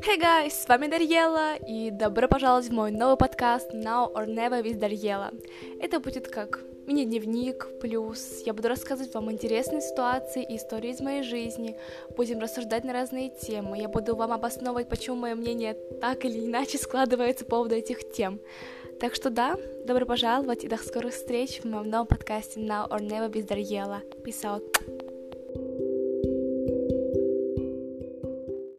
Hey guys, с вами Дарьела, и добро пожаловать в мой новый подкаст Now or Never with Дарьела. Это будет как мини-дневник, плюс я буду рассказывать вам интересные ситуации и истории из моей жизни, будем рассуждать на разные темы, я буду вам обосновывать, почему мое мнение так или иначе складывается по поводу этих тем. Так что да, добро пожаловать и до скорых встреч в моем новом подкасте Now or Never без Дарьела. Peace out.